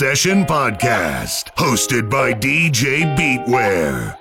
Session Podcast, hosted by DJ Beatware.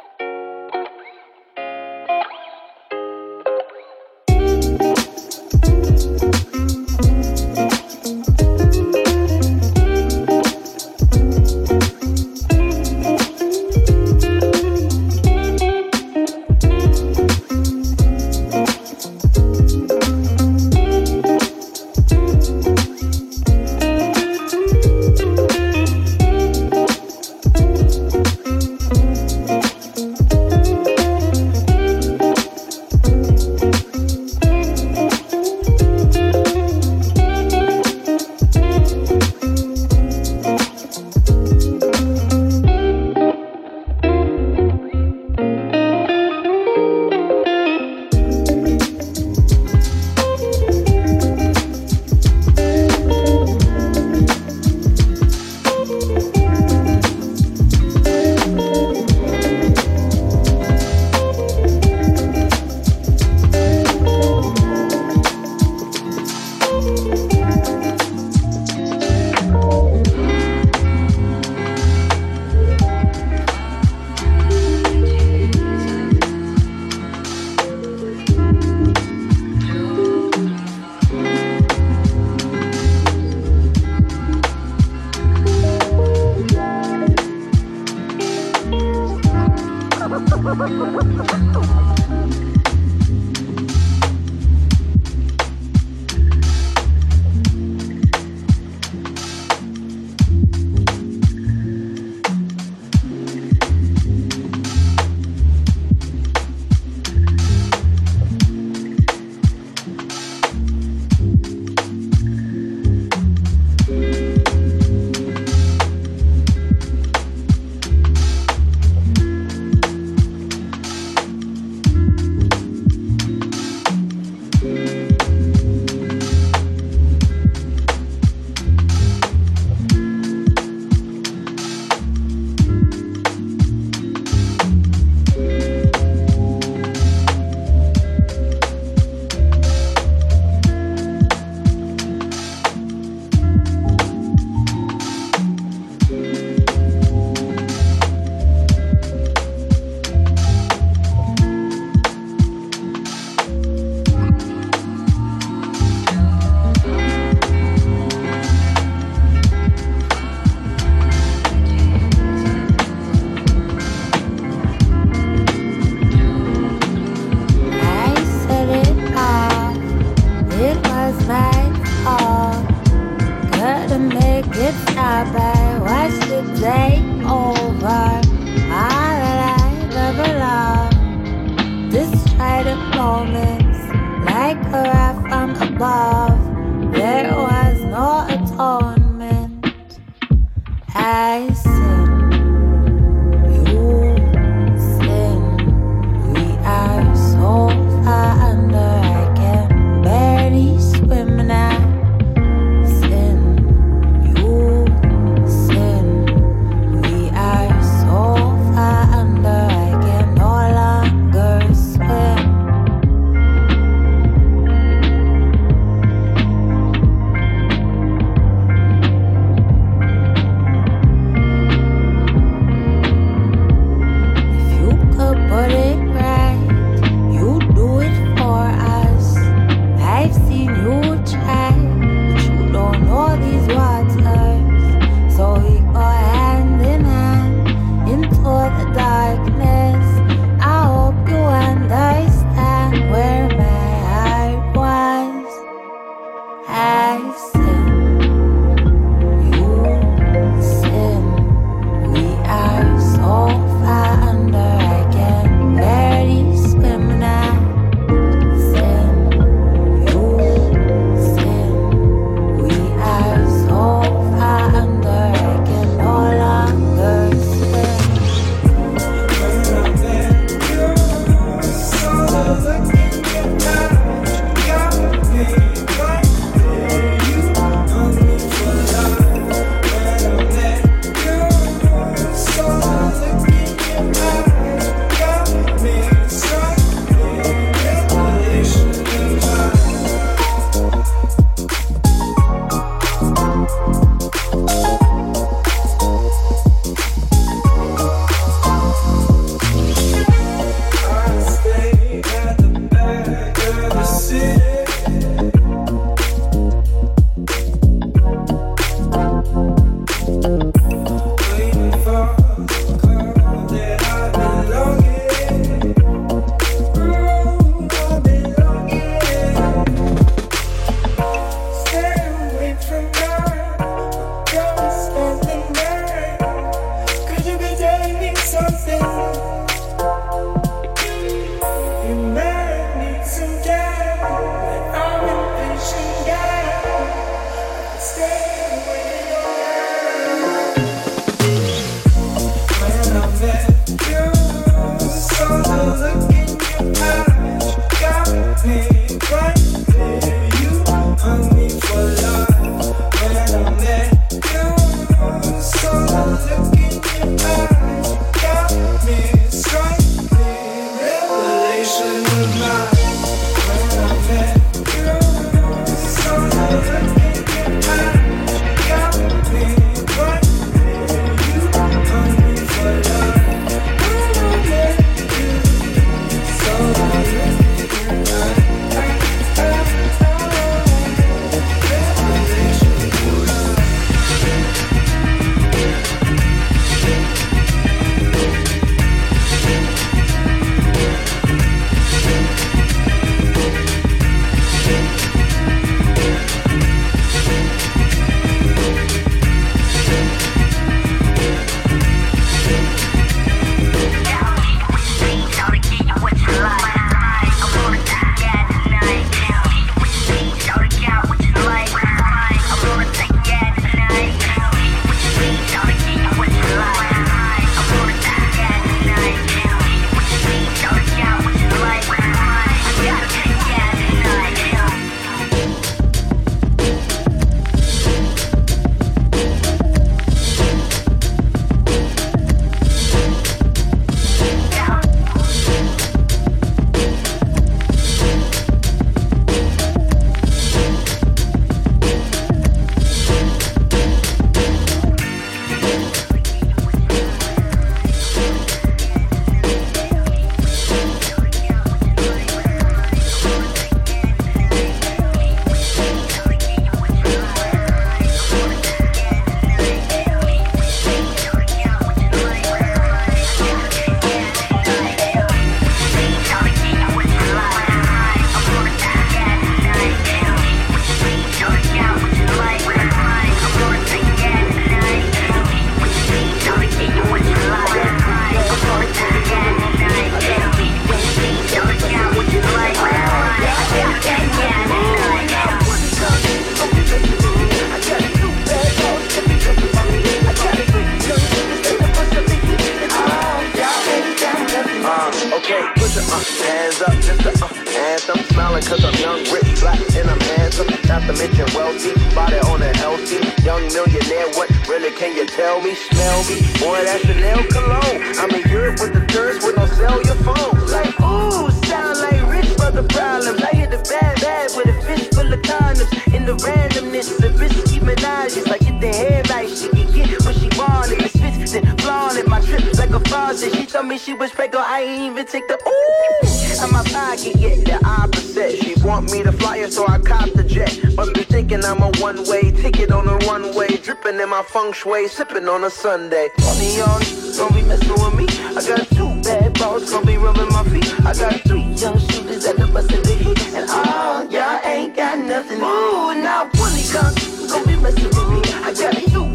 Me she was pregnant, I ain't even take the ooh. And my pocket get the opposite. She want me to fly her, so I cop the jet. But be thinking I'm a one-way ticket on a runway, dripping in my feng shui, sipping on a Sunday. Money on, don't be messing with me. I got two bad balls, gonna be rubbing my feet. I got three young shooters at the bus of the heat, and all y'all ain't got nothing. Ooh, now Willie comes, gonna be messing with me. I got two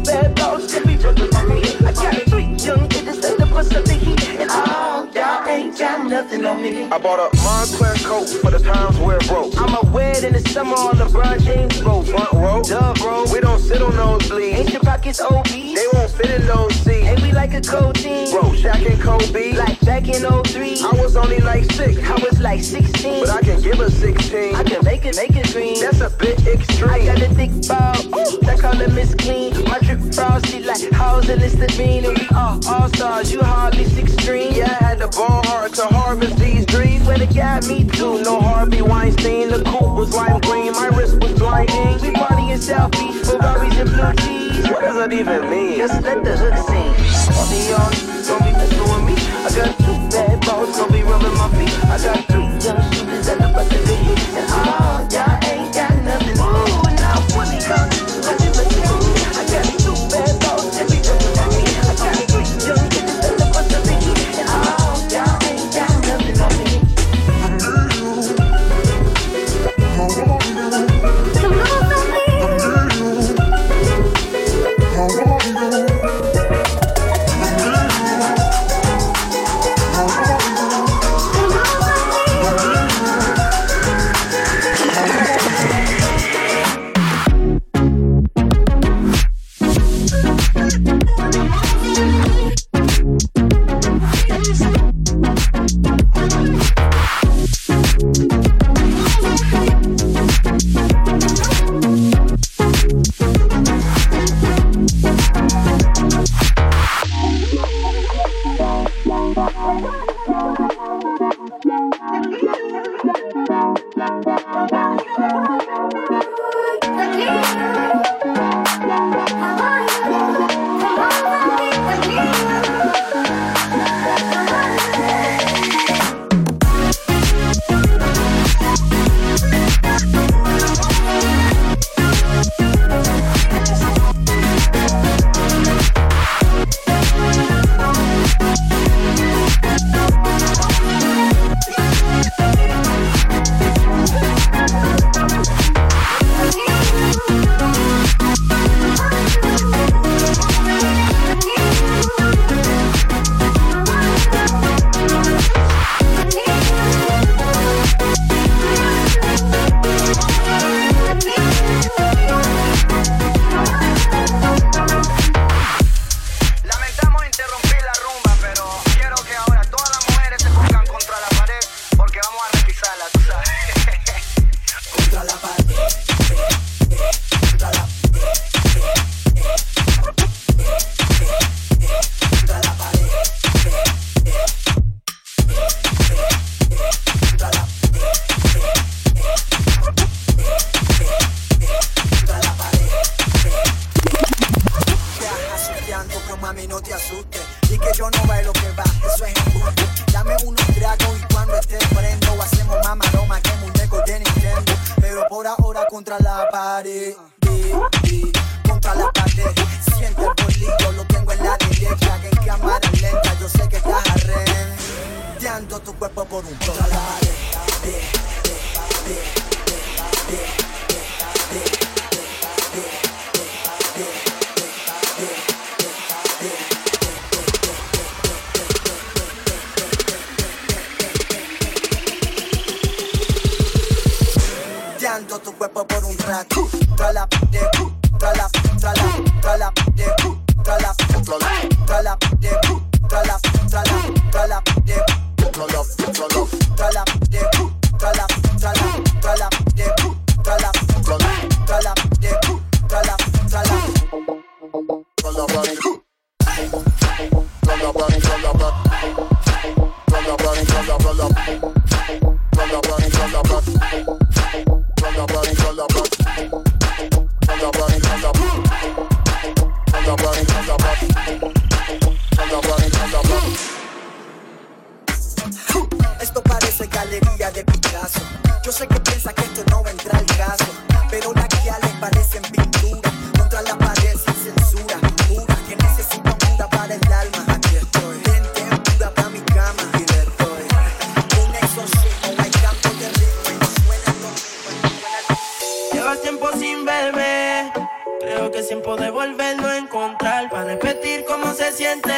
got nothing on me. I bought a Moncler coat for the times where it broke. I'ma wear it in the summer on LeBron James boat. Front row, duh, bro. We don't sit on nosebleeds. Ain't your pockets obese? They won't fit in those seats. And we like a cold team. Bro, Shaq and Kobe. Like back in 03. I was only like six. I was like 16. But I can give a 16. I can make it, make it green. That's a bit extreme. I got a thick ball. Ooh, that color Miss Clean. My drip frosty like house and Listerine. And we all all stars. You hardly 16. Yeah, I had the ball hard to harvest these dreams. Where they got me too. No Harvey Weinstein. The coupe was lime green. My wrist was blinding. We party in South Beach. Ferraris and blue cheese. What does that even mean? Just let the hood sing. Party on. Don't be with me. I got two bad balls. Don't be rubbing my feet. I got three Esto parece galería de Picasso. Yo sé que piensa que esto no vendrá al caso, pero la poder volverlo a encontrar, para repetir cómo se siente.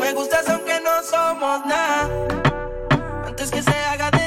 Me gustas aunque no somos nada, antes que se haga de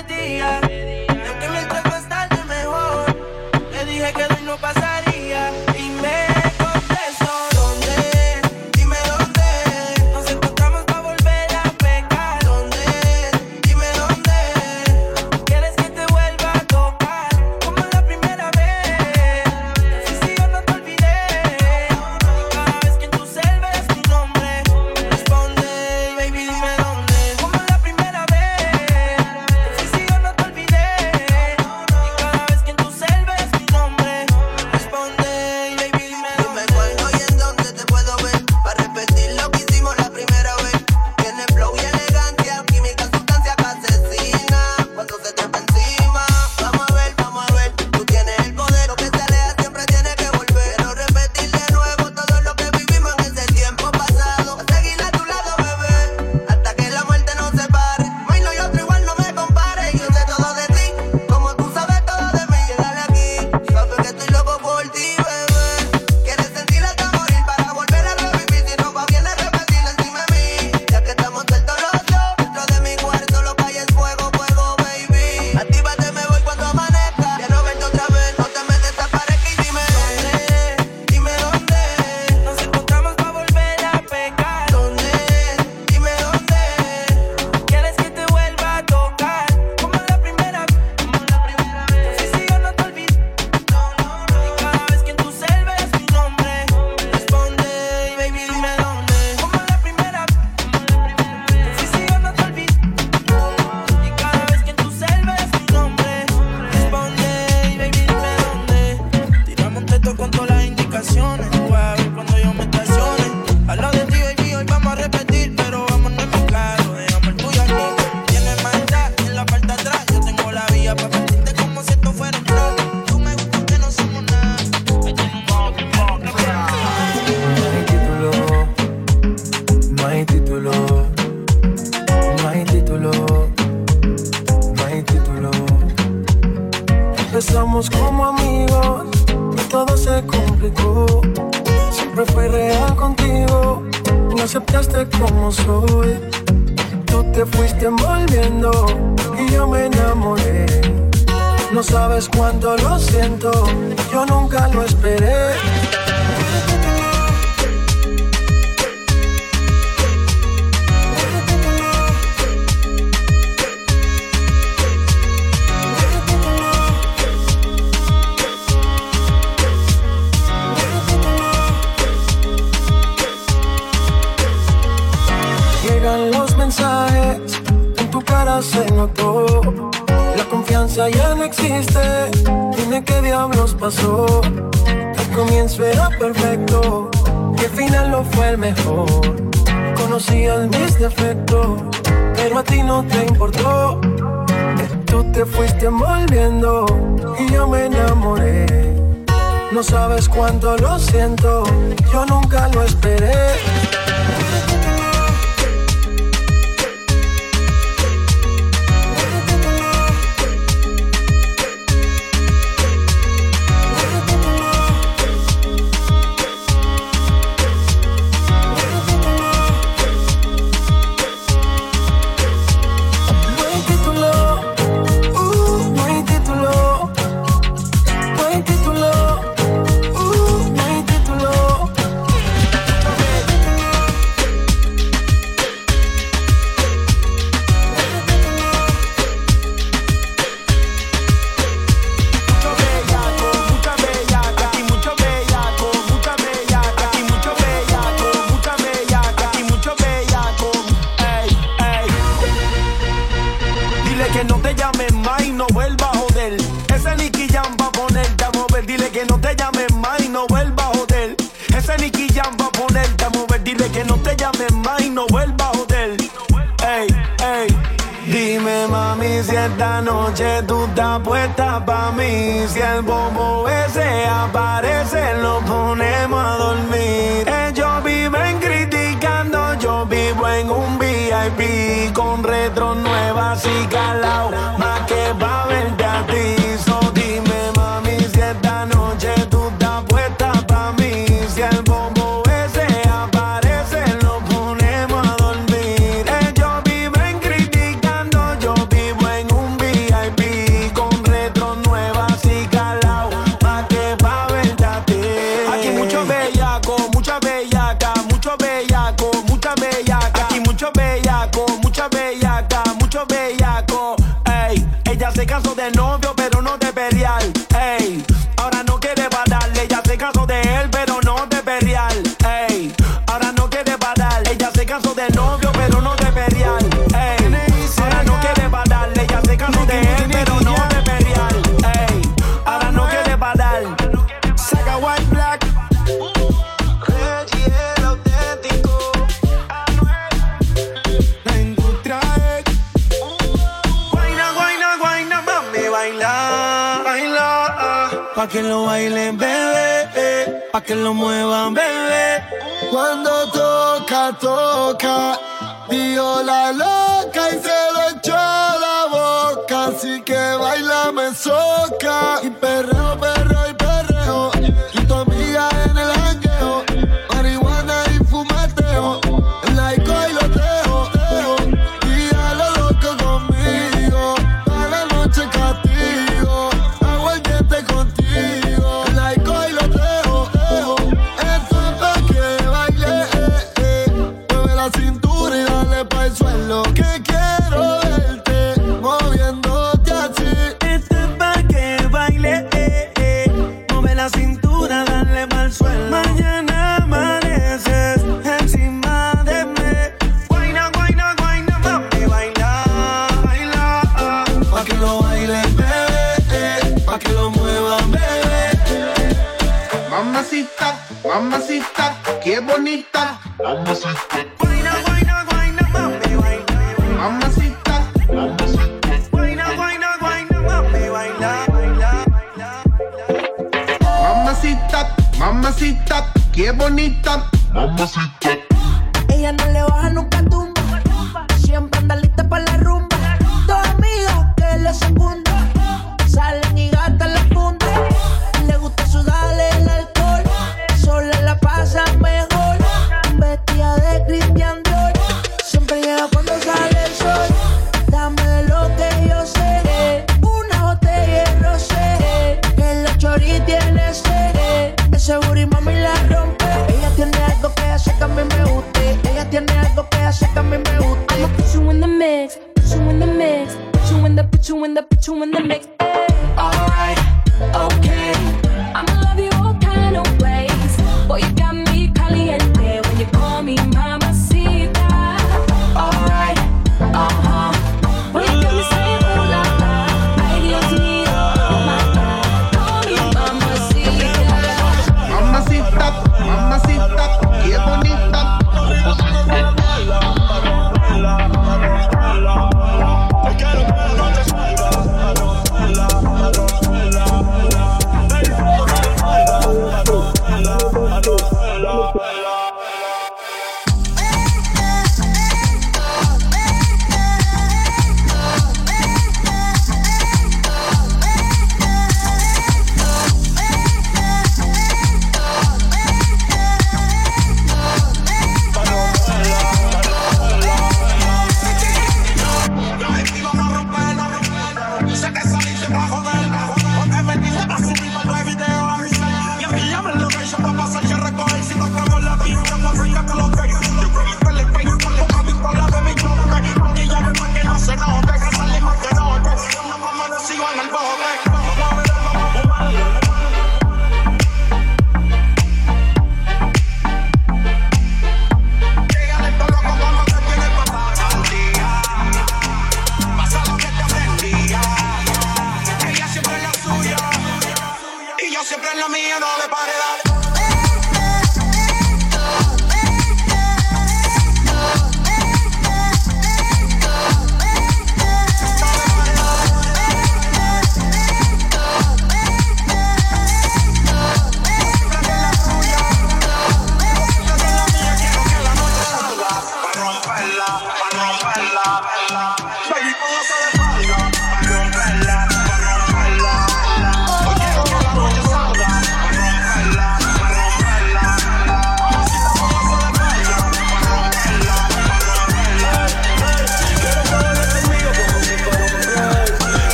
estás puesta pa' mí. Si el bobo ese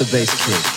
the bass kick.